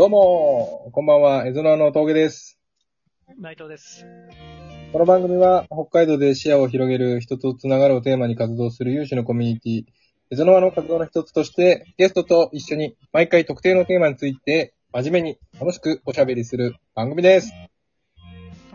どうも、こんばんは、エゾナの峠です。内藤です。この番組は、北海道で視野を広げる人とつながるをテーマに活動する有志のコミュニティ、エゾノワの活動の一つとして、ゲストと一緒に毎回特定のテーマについて、真面目に楽しくおしゃべりする番組です。はい、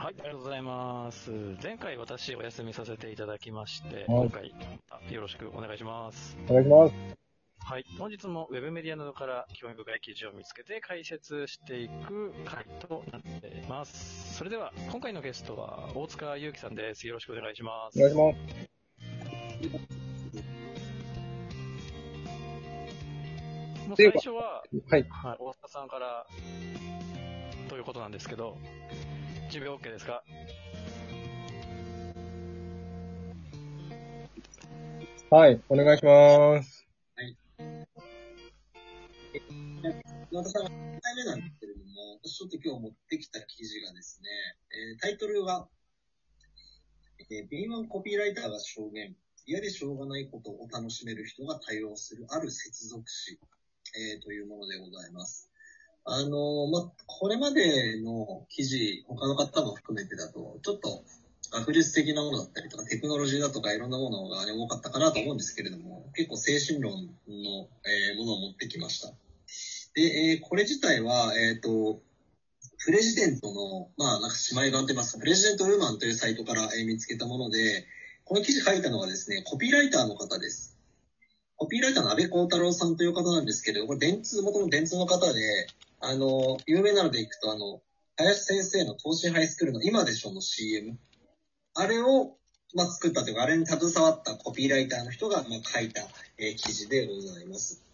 ありがとうございます。前回私お休みさせていただきまして、はい今回あよろしくお願いします。お願いします。はい、本日もウェブメディアなどから興味深い記事を見つけて解説していく回となっています。それでは、今回のゲストは大塚祐樹さんです。よろしくお願いします。お願いします。もう最初は、はい。はい、大塚さんからということなんですけど、準備 OK ですか？はい、お願いします。岩田さん、1回目なんですけれども、私ちょっと今日持ってきた記事がですね、えータイトルが、えー、敏腕コピーライターが証言、嫌でしょうがないことを楽しめる人が対応するある接続詞、えーというものでございます。あのーま、これまでの記事、他の方も含めてだと、ちょっと学術的なものだったりとか、テクノロジーだとかいろんなものが、ね、多かったかなと思うんですけれども、結構精神論の、えーものを持ってきました。で、えーこれ自体は、えっ、と、プレジデントの、まあ、なんか姉妹版と言いますか、プレジデントウーマンというサイトから、えー見つけたもので、この記事書いたのがですね、コピーライターの方です。コピーライターの安倍幸太郎さんという方なんですけど、これ電通、元の電通の方で、あの、有名なのでいくと、あの、林先生の東進ハイスクールの今でしょの CM。あれを、まあ、作ったというか、あれに携わったコピーライターの人が、まあ、書いた、えー記事でございます。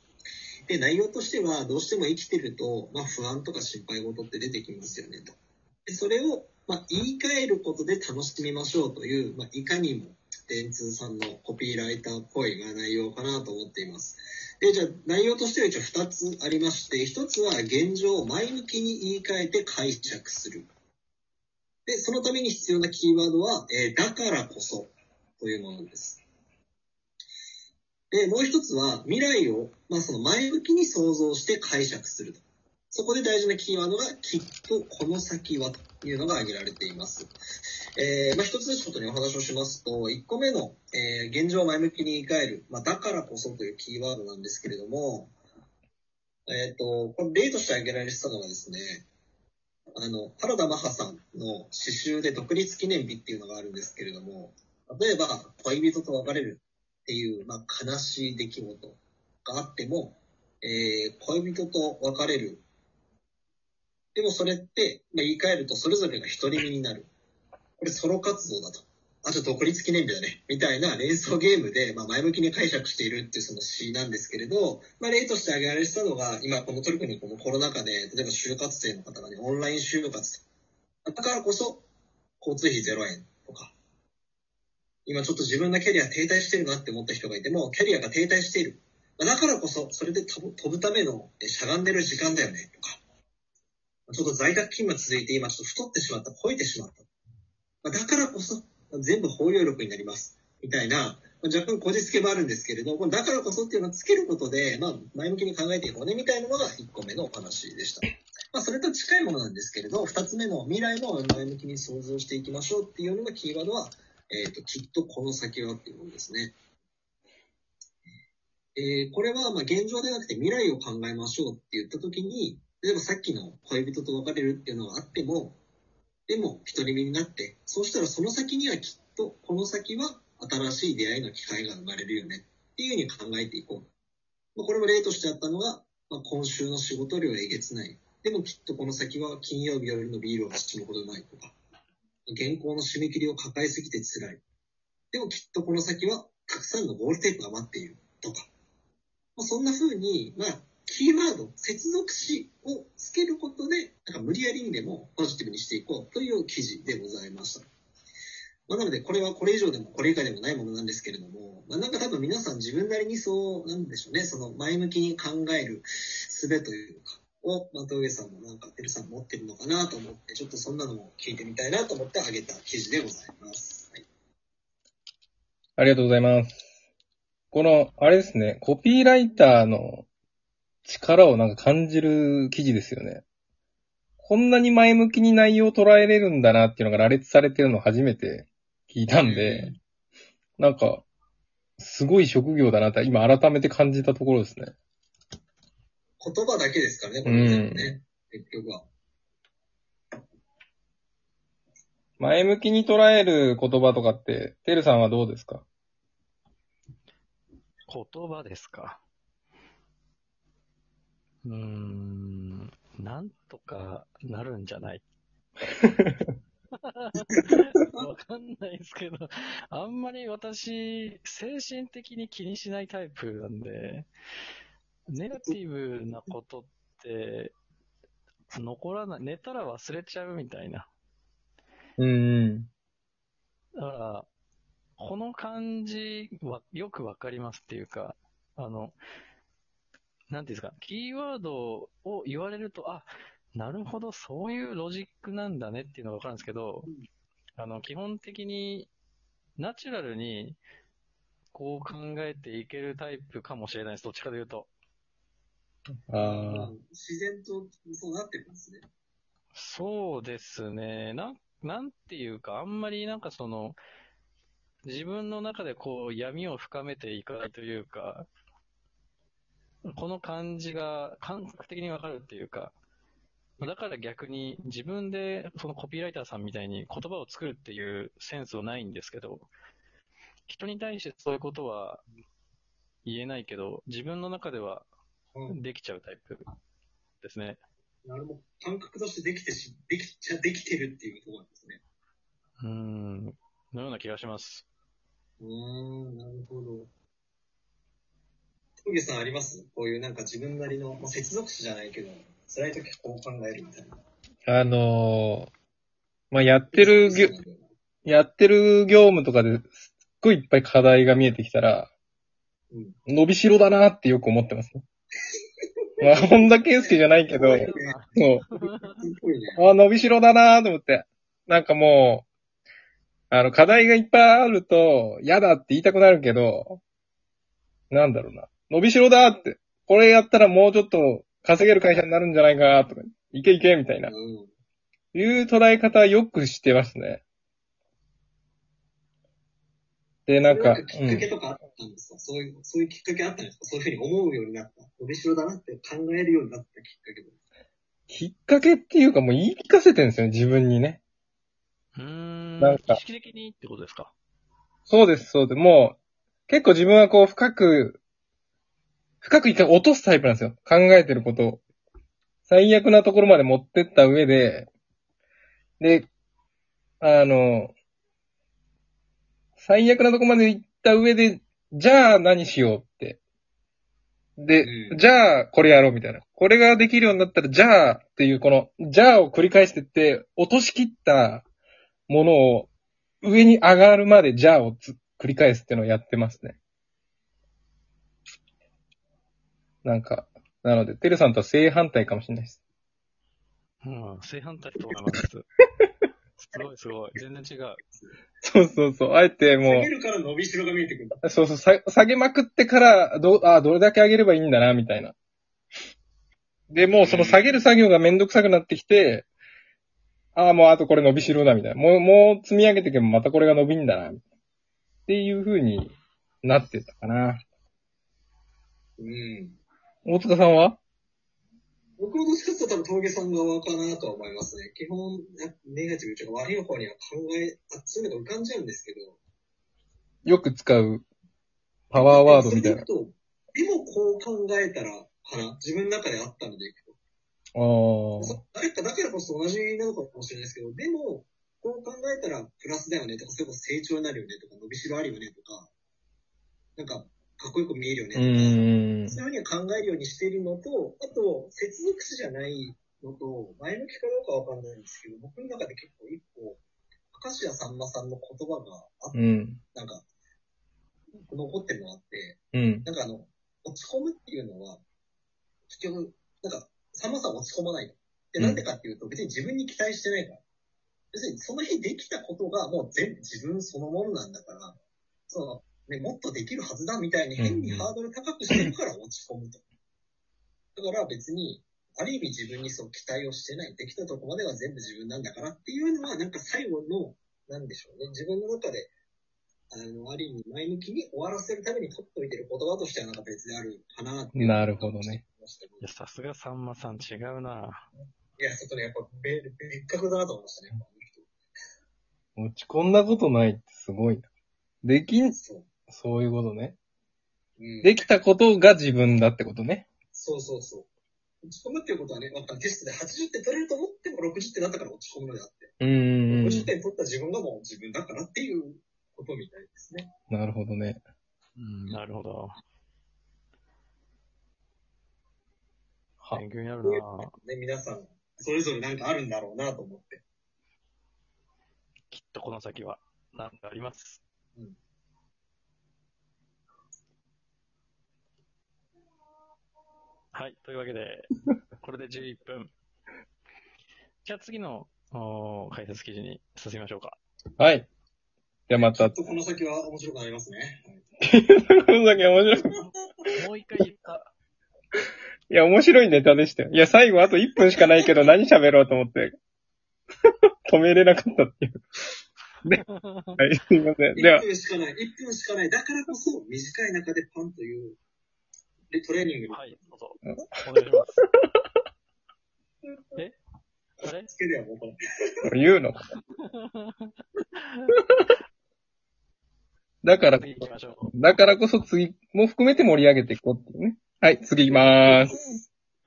で、内容としては、どうしても生きてると、まあ、不安とか心配事って出てきますよね、と。で、それを、まあ、言い換えることで楽しみましょうという、まあ、いかにも、電通さんのコピーライターっぽいまあ内容かなと思っています。で、じゃあ、内容としては一応2つありまして、1つは現状を前向きに言い換えて解釈する。で、そのために必要なキーワードは、えーだからこそというものです。で、もう一つは、未来を、まあ、その前向きに想像して解釈すると。そこで大事なキーワードが、きっとこの先はというのが挙げられています。えー、まあ、一つずつちょっとね、お話をしますと、一個目の、えー現状を前向きに言い換える、まあ、だからこそというキーワードなんですけれども、えっ、と、これ例として挙げられてたのがですね、あの、原田マハさんの詩集で独立記念日っていうのがあるんですけれども、例えば、恋人と別れるっていう、まあ、悲しい出来事があっても、えー恋人と別れる。でもそれって、まあ、言い換えるとそれぞれが独り身になる。これソロ活動だと。あと独立記念日だね。みたいな連想ゲームで、まあ、前向きに解釈しているっていうその詩なんですけれど、まあ、例として挙げられてたのが、今このトルコにこのコロナ禍で、例えば就活生の方がね、オンライン就活。だからこそ、交通費0円、今ちょっと自分のキャリア停滞してるなって思った人がいても、キャリアが停滞している。だからこそ、それで飛ぶためのしゃがんでる時間だよね、とか。ちょっと在宅勤務続いて今ちょっと太ってしまった、肥えてしまった。だからこそ、全部包容力になります。みたいな、若干こじつけもあるんですけれど、これだからこそっていうのをつけることで、まあ前向きに考えていこうね、みたいなのが1個目のお話でした。まあそれと近いものなんですけれど、2つ目の未来も前向きに想像していきましょうっていうのがキーワードは、えっ、と、きっとこの先はっていうものですね。えーこれはまあ現状ではなくて未来を考えましょうって言ったときに、例えばさっきの恋人と別れるっていうのがあっても、でも独り身になって、そうしたらその先にはきっとこの先は新しい出会いの機会が生まれるよねっていうふうに考えていこう。まあ、これも例としてあったのが、まあ、今週の仕事量えげつない。でもきっとこの先は金曜日よりのビールは死ぬほどうまいとか、原稿の締め切りを抱えすぎて辛い。でもきっとこの先はたくさんのゴールテープが待っているとか。まあ、そんな風に、まあ、キーワード、接続詞をつけることで、なんか無理やりにでもポジティブにしていこうという記事でございました。まあ、なので、これはこれ以上でもこれ以下でもないものなんですけれども、まあ、なんか多分皆さん自分なりにそう、なんでしょうね、その前向きに考える術というか、を、また上さんもなんか、てるさん持ってるのかなと思って、ちょっとそんなのも聞いてみたいなと思ってあげた記事でございます。はい。ありがとうございます。この、あれですね、コピーライターの力をなんか感じる記事ですよね。こんなに前向きに内容を捉えれるんだなっていうのが羅列されてるのを初めて聞いたんで、なんか、すごい職業だなって今改めて感じたところですね。言葉だけですからね、これ全部ね。結局は。前向きに捉える言葉とかって、てるさんはどうですか？言葉ですか？うーん、なんとかなるんじゃない？わかんないですけど、あんまり私、精神的に気にしないタイプなんで、ネガティブなことって、残らない、寝たら忘れちゃうみたいな。うんうん。だから、この感じはよくわかりますっていうか、あの、なんていうんですか、キーワードを言われると、あ、なるほど、そういうロジックなんだねっていうのがわかるんですけど、あの、基本的に、ナチュラルに、こう考えていけるタイプかもしれないです。どっちかというと。ああ。自然とそうなってるんですね。そうですね。なん、なんていうか、あんまりなんかその、自分の中でこう闇を深めていかないというか、この感じが感覚的にわかるっていうか、だから逆に自分でそのコピーライターさんみたいに言葉を作るっていうセンスはないんですけど、人に対してそういうことは言えないけど、自分の中ではうん。できちゃうタイプですね。なるほど。感覚としてできてし、できちゃ、できてるっていうところなんですね。うーん、のような気がします。うーん、なるほど。トゲさんあります？こういうなんか自分なりの、まあ、接続詞じゃないけど、辛い時こう考えるみたいな。あのー、まあ、やってるぎょそうなんだよなやってる業務とかですっごいいっぱい課題が見えてきたら、うん伸びしろだなってよく思ってますね。まあ、本田圭佑じゃないけど、そう。すごいね。あ、伸びしろだなと思って。なんかもう、あの、課題がいっぱいあると、嫌だって言いたくなるけど、なんだろうな。伸びしろだって。これやったらもうちょっと稼げる会社になるんじゃないかとか、いけいけみたいな。うん。いう捉え方よくしてますね。で、なんか、きっかけとかあったんですか、そういう、そういうきっかけあったんですか？そういうふうに思うようになった。伸びしろだなって考えるようになったきっかけで。きっかけっていうかもう言い聞かせてるんですよ、自分にね。うーん、なんか意識的にってことですか？そうです、そうです。もう、結構自分はこう深く、深く一回落とすタイプなんですよ。考えてることを。最悪なところまで持ってった上で、で、あの、最悪なところまで行った上で、じゃあ何しようって。で、うんじゃあこれやろうみたいな。これができるようになったら、じゃあっていうこの、じゃあを繰り返してって、落としきったものを上に上がるまでじゃあをつ繰り返すっていうのをやってますね。なんか、なので、てるさんとは正反対かもしれないです。うん、正反対と思います。すごいすごい。全然違う。そうそうそう。あえても下げるから伸びしろが見えてくるんだ。う、そうそう、さ下げまくってから、どう、あどれだけ上げればいいんだな、みたいな。で、もうその下げる作業がめんどくさくなってきて、ああ、もうあとこれ伸びしろだ、みたいな。もう、もう積み上げていけばまたこれが伸びんだな、っていう風になってたかな。うん。大塚さんは？僕もどっちかと多分峠さん側かなとは思いますね。基本、ネガティブというか悪い方には考え、あそういうのが浮かんじゃうんですけど。よく使うパワーワードみたいな。でもこう考えたら、かな。自分の中であったのでいくと。ああ。誰かだからこそ同じなのかもしれないですけど、でも、こう考えたらプラスだよねとか、それこそ成長になるよねとか、伸びしろあるよねとか、なんか、かっこよく見えるよねうとか。そういうふうに考えるようにしているのと、あと、接続詞じゃないのと、前向きかどうかわかんないんですけど、僕の中で結構一個、明石家さんまさんの言葉があっうん。なんか、残ってるのがあって、うん。なんかあの、落ち込むっていうのは、結局、なんか、さんまさん落ち込まないの。で、うんなんでかっていうと、別に自分に期待してないから。要するに、その日できたことがもう全部自分そのものなんだから、その、ね、もっとできるはずだみたいに変にハードル高くしてるから落ち込むと。だから別に、ある意味自分にそう期待をしてない。できたとこまでは全部自分なんだからっていうのは、なんか最後の、なんでしょうね。自分の中で、あの、ある意味前向きに終わらせるために取っておいてる言葉としてはなんか別であるかなって。なるほどね。いや、さすがさんまさん違うないや、ちょっとね、やっぱ別別格だなと思いましたね。落ち込んだことないってすごいな。できん、そう。いうことね。うん、できたことが自分だってことね。そうそうそう。落ち込むっていうことはね、なんかテストで80点取れると思っても60点だったから落ち込むのであって、うーん。60点取った自分がもう自分だからっていうことみたいですね。なるほどね。うん、なるほど。は、勉強になるなのね、皆さん、それぞれなんかあるんだろうなと思って。きっとこの先は、なんかあります。うんはい。というわけで、これで11分。じゃあ次のおー解説記事に進みましょうか。はい。じゃあまた、きっとこの先は面白くなりますね。この先面白い。もう一回言った。いや、面白いネタでしたよ。いや、最後あと1分しかないけど何喋ろうと思って、止めれなかったっていう。はい、すいません。では1、分しかない。1分しかない。だからこそ、短い中でパンという、でトレーニングにはい、どうぞ。お願いします。え？あれ？つけるやん、もうこれ。言うの？だから、次行きましょう。だからこそ次も含めて盛り上げていこうっていうね。はい、次行きまーす。